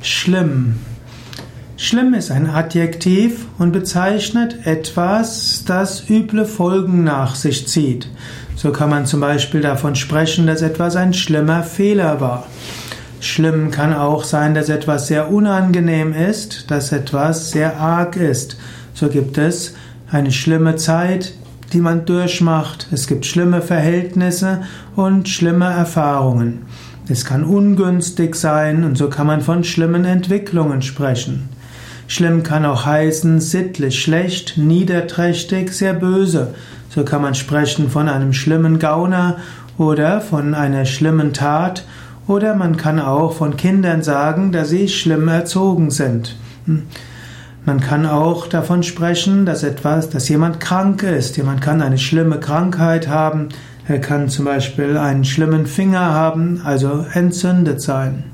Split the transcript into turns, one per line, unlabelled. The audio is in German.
Schlimm. Schlimm ist ein Adjektiv und bezeichnet etwas, das üble Folgen nach sich zieht. So kann man zum Beispiel davon sprechen, dass etwas ein schlimmer Fehler war. Schlimm kann auch sein, dass etwas sehr unangenehm ist, dass etwas sehr arg ist. So gibt es eine schlimme Zeit, die man durchmacht. Es gibt schlimme Verhältnisse und schlimme Erfahrungen. Es kann ungünstig sein und so kann man von schlimmen Entwicklungen sprechen. Schlimm kann auch heißen sittlich schlecht, niederträchtig, sehr böse. So kann man sprechen von einem schlimmen Gauner oder von einer schlimmen Tat oder man kann auch von Kindern sagen, dass sie schlimm erzogen sind. Man kann auch davon sprechen, dass etwas, dass jemand krank ist. Jemand kann eine schlimme Krankheit haben. Er kann zum Beispiel einen schlimmen Finger haben, also entzündet sein.